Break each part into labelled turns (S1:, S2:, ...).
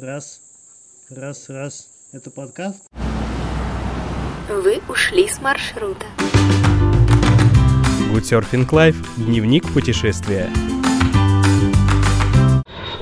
S1: Раз, раз, раз. Это подкаст?
S2: Вы ушли с маршрута.
S3: Good Surfing Life. Дневник путешествия.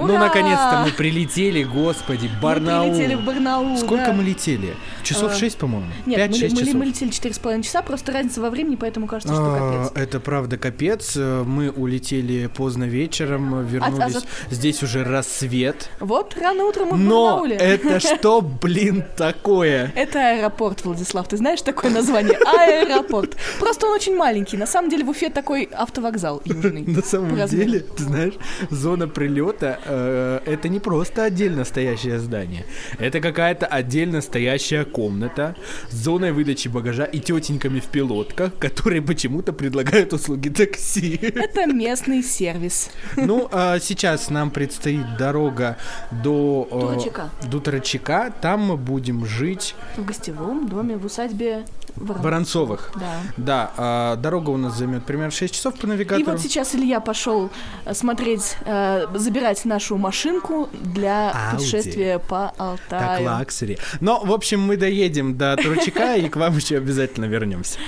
S4: Ну,
S5: Ура!
S4: наконец-то мы прилетели, господи, Барнаул.
S5: Мы прилетели в Барнаул,
S4: Сколько
S5: да.
S4: мы летели? Часов
S5: А,
S4: 6, по-моему?
S5: Нет, мы,
S4: 5-6
S5: мы-
S4: часов.
S5: мы летели 4,5 часа, просто разница во времени, поэтому кажется, что
S4: А,
S5: капец.
S4: Это правда капец. Э, Мы улетели поздно вечером, вернулись.
S5: А- а за-
S4: Здесь уже рассвет.
S5: Вот рано утром мы
S4: Но это что, блин, такое?
S5: Это аэропорт, Владислав. Ты знаешь такое название? Аэропорт. Просто он очень маленький. На самом деле в Уфе такой автовокзал южный.
S4: На самом деле, ты знаешь, зона прилета э, это не просто отдельно стоящее здание. Это какая-то отдельно стоящая комната с зоной выдачи багажа и тетеньками в пилотках, которые почему-то предлагают услуги такси.
S5: Это местный сервис.
S4: Ну, а сейчас нам предстоит дорога до... э,
S5: Турачака.
S4: До Турачака. Там мы будем жить
S5: В гостевом доме в усадьбе Ворон-
S4: Воронцовых.
S5: Да.
S4: Да, а, дорога у нас займет примерно 6 часов по
S5: И
S4: навигатору.
S5: вот сейчас Илья пошел э, смотреть, э, забирать нашу машинку для
S4: Ауди.
S5: путешествия по
S4: Так,
S5: Алтаю.
S4: лаксери. Но, в общем, мы доедем до Турчака и к вам еще обязательно вернемся.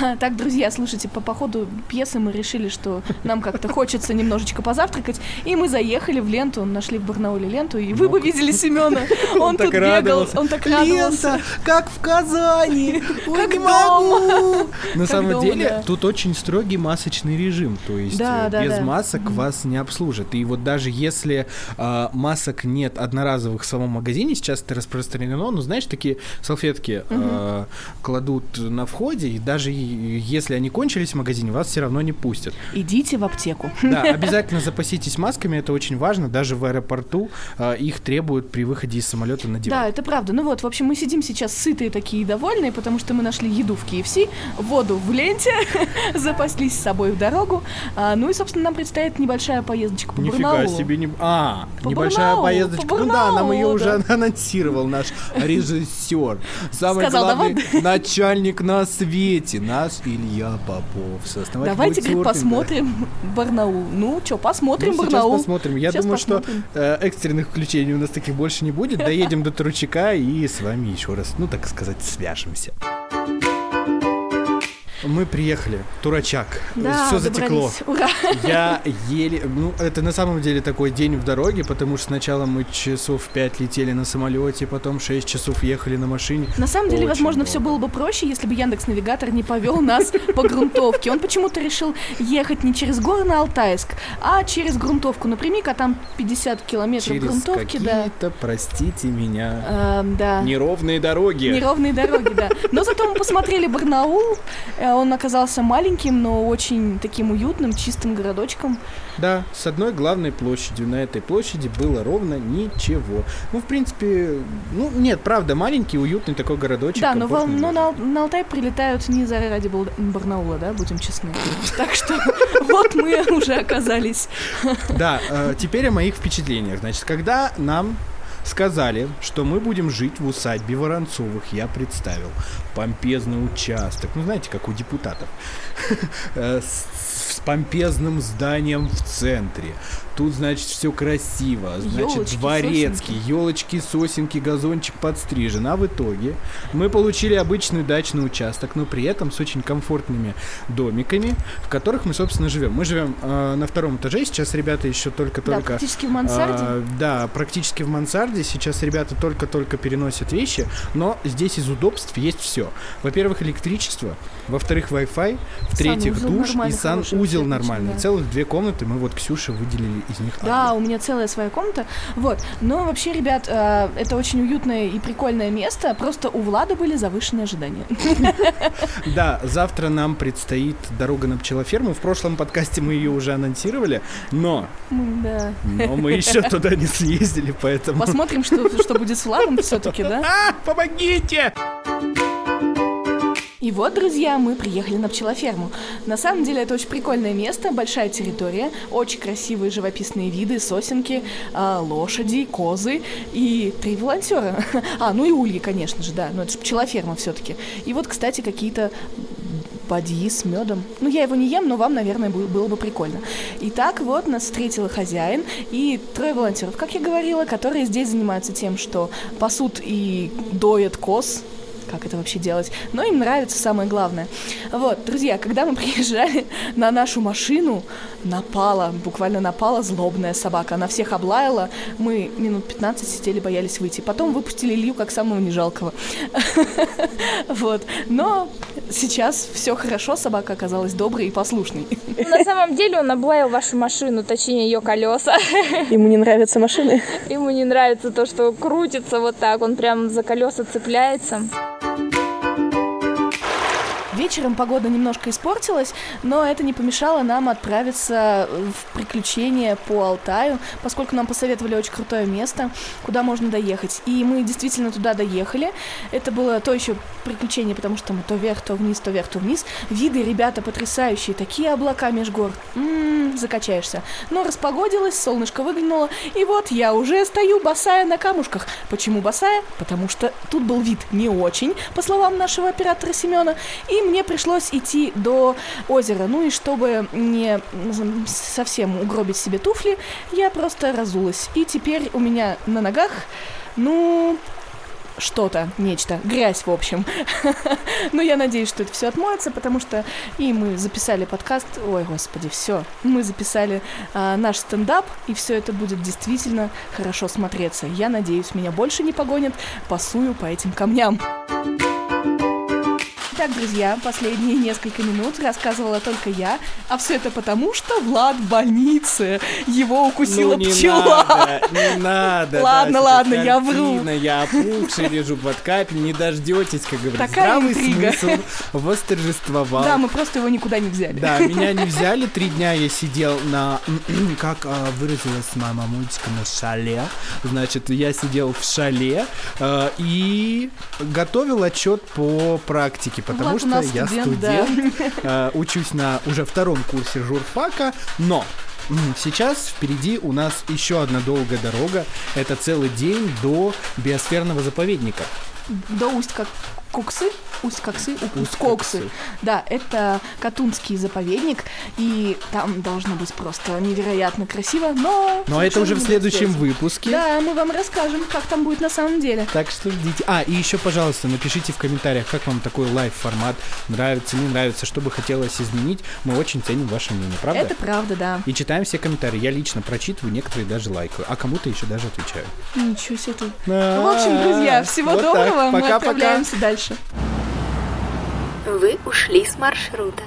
S5: Так, друзья, слушайте, по походу пьесы мы решили, что нам как-то хочется немножечко позавтракать, и мы заехали в ленту, нашли в Барнауле ленту, и вы бы видели Семена. Он
S4: так
S5: тут бегал,
S4: радовался.
S5: он так радовался.
S4: как в Казани!
S5: Как
S4: не
S5: дома.
S4: могу! На самом деле, тут очень строгий масочный режим, то есть э, без масок вас не обслужат. И вот даже если а, масок нет одноразовых в самом магазине, сейчас это распространено, ну, знаешь, такие салфетки а, кладут на входе, и даже и- если они кончились в магазине, вас все равно не пустят.
S5: Идите в аптеку.
S4: Да, обязательно запаситесь масками, это очень важно. Даже в аэропорту а, их требуют при выходе из самолета
S5: Да,
S4: надевать.
S5: это правда. Ну вот, в общем, мы сидим сейчас сытые такие и довольные, потому что мы нашли еду в KFC, воду в ленте, запаслись с собой в дорогу. А, ну и, собственно, нам предстоит небольшая поездочка по
S4: Нифига
S5: Барнаулу.
S4: себе не... А,
S5: По
S4: небольшая
S5: Барнаулу,
S4: поездочка.
S5: по
S4: ну да, нам ее
S5: Барнаулу,
S4: уже
S5: да.
S4: анонсировал наш режиссер. Самый
S5: Сказал,
S4: главный
S5: давай.
S4: начальник на свете. Нас Илья Попов, сооснователь
S5: Давайте
S4: Гудсерфинга.
S5: посмотрим Барнаул. Ну что, посмотрим
S4: Ну, сейчас
S5: Барнаул.
S4: посмотрим. Я
S5: Сейчас
S4: думаю,
S5: посмотрим.
S4: что э, экстренных включений у нас таких больше не будет. Доедем до Турчака и с вами еще раз, ну так сказать, свяжемся. Мы приехали. Турачак.
S5: Да,
S4: Все затекло.
S5: Ура.
S4: Я еле... Ну, это на самом деле такой день в дороге, потому что сначала мы часов 5 летели на самолете, потом 6 часов ехали на машине.
S5: На самом деле,
S4: Очень
S5: возможно,
S4: долго.
S5: все было бы проще, если бы Яндекс Навигатор не повел нас по грунтовке. Он почему-то решил ехать не через горы на Алтайск, а через грунтовку напрямик, а там 50 километров
S4: Через
S5: грунтовки, да.
S4: какие-то, простите меня,
S5: Эм, да.
S4: неровные дороги.
S5: Неровные дороги, да. Но зато мы посмотрели Барнаул. Он оказался маленьким, но очень таким уютным, чистым городочком.
S4: Да, с одной главной площадью. На этой площади было ровно ничего. Ну, в принципе, ну, нет, правда, маленький, уютный такой городочек.
S5: Да, но, во-
S4: комфортный
S5: но
S4: даже.
S5: на, на Алтай прилетают не за ради Барнаула, да, будем честны. Так что вот мы уже оказались.
S4: Да, э, теперь о моих впечатлениях. Значит, когда нам сказали, что мы будем жить в усадьбе Воронцовых, я представил. Помпезный участок, ну знаете, как у депутатов, Э, с с помпезным зданием в центре. Тут, значит, все красиво. Значит,
S5: Ёлочки,
S4: дворецкий, елочки, сосенки, газончик подстрижен. А в итоге мы получили обычный дачный участок, но при этом с очень комфортными домиками, в которых мы, собственно, живем. Мы живем э, на втором этаже. Сейчас ребята еще
S5: Да,
S4: только-только
S5: практически в мансарде.
S4: а, да, практически в мансарде. Сейчас ребята только-только переносят вещи, но здесь из удобств есть все. Во-первых, электричество, во-вторых, Wi-Fi, в-третьих, душ и санузел
S5: вообще
S4: нормальный.
S5: да.
S4: Целых две комнаты мы вот Ксюше выделили из них.
S5: Да,
S4: одну.
S5: у меня целая своя комната. Вот. Но вообще, ребят, э, это очень уютное и прикольное место. Просто у Влада были завышенные ожидания.
S4: Да, завтра нам предстоит дорога на пчелоферму. В прошлом подкасте мы ее уже анонсировали, но,
S5: М, Да.
S4: но мы еще туда не съездили, поэтому...
S5: Посмотрим, что, что будет с Владом все-таки, да?
S4: А, помогите!
S5: И вот, друзья, мы приехали на пчелоферму. На самом деле это очень прикольное место, большая территория, очень красивые живописные виды, сосенки, а, лошади, козы и три волонтера. А, ну и ульи, конечно же, да, но это же пчелоферма все-таки. И вот, кстати, какие-то бадьи с медом. Ну, я его не ем, но вам, наверное, бы- было бы прикольно. Итак, вот нас встретил хозяин и трое волонтеров, как я говорила, которые здесь занимаются тем, что пасут и доят коз, как это вообще делать. Но им нравится самое главное. Вот, друзья, когда мы приезжали на нашу машину, напала, буквально напала злобная собака. Она всех облаяла. Мы минут 15 сидели, боялись выйти. Потом выпустили Илью как самого нежалкого. Вот. Но сейчас все хорошо, собака оказалась доброй и послушной.
S6: На самом деле он облаял вашу машину, точнее ее колеса.
S5: Ему не нравятся машины.
S6: Ему не нравится то, что крутится вот так, он прям за колеса цепляется.
S5: Вечером погода немножко испортилась, но это не помешало нам отправиться в приключения по Алтаю, поскольку нам посоветовали очень крутое место, куда можно доехать. И мы действительно туда доехали. Это было то еще приключение, потому что мы то вверх, то вниз, то вверх, то вниз. Виды, ребята, потрясающие, такие облака меж гор. М-м, закачаешься. Но распогодилось, солнышко выглянуло, и вот я уже стою босая на камушках. Почему босая? Потому что тут был вид не очень, по словам нашего оператора Семена, и мне пришлось идти до озера. Ну и чтобы не совсем угробить себе туфли, я просто разулась. И теперь у меня на ногах, ну, что-то, нечто, грязь, в общем. Но я надеюсь, что это все отмоется, потому что и мы записали подкаст, ой, господи, все, мы записали а, наш стендап, и все это будет действительно хорошо смотреться. Я надеюсь, меня больше не погонят, пасую по этим камням. Итак, друзья, последние несколько минут рассказывала только я, а все это потому, что Влад в больнице. Его укусила
S4: ну, не
S5: пчела.
S4: Надо, не надо.
S5: Ладно,
S4: да,
S5: ладно, я вру.
S4: Я опухший, лежу под капель, не дождетесь, как говорится.
S5: Такая
S4: Здравый
S5: интрига.
S4: смысл восторжествовал.
S5: Да, мы просто его никуда не взяли.
S4: Да, меня не взяли. Три дня я сидел на, как а, выразилась моя мамулечка, на шале. Значит, я сидел в шале а, и готовил отчет по практике, потому
S5: Влад у
S4: что я
S5: студент, да.
S4: а, учусь на уже втором курсе журфака, но Сейчас впереди у нас еще одна долгая дорога. Это целый день до биосферного заповедника.
S5: До усть как Коксы, усть Коксы, у-
S4: Усть
S5: Коксы.
S4: Коксы.
S5: Да, это Катунский заповедник, и там должно быть просто невероятно красиво, но...
S4: Но это уже в следующем
S5: безопасно.
S4: выпуске.
S5: Да, мы вам расскажем, как там будет на самом деле.
S4: Так что ждите. А, и еще, пожалуйста, напишите в комментариях, как вам такой live -формат. Нравится, не нравится, что бы хотелось изменить. Мы очень ценим ваше мнение, правда?
S5: Это правда, да.
S4: И читаем все комментарии. Я лично прочитываю, некоторые даже лайкаю, а кому-то еще даже отвечаю.
S5: Ничего себе. В общем, друзья, всего доброго. Мы отправляемся дальше.
S2: Вы ушли с маршрута.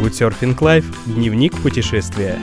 S3: Good Surfing Life. Дневник путешествия.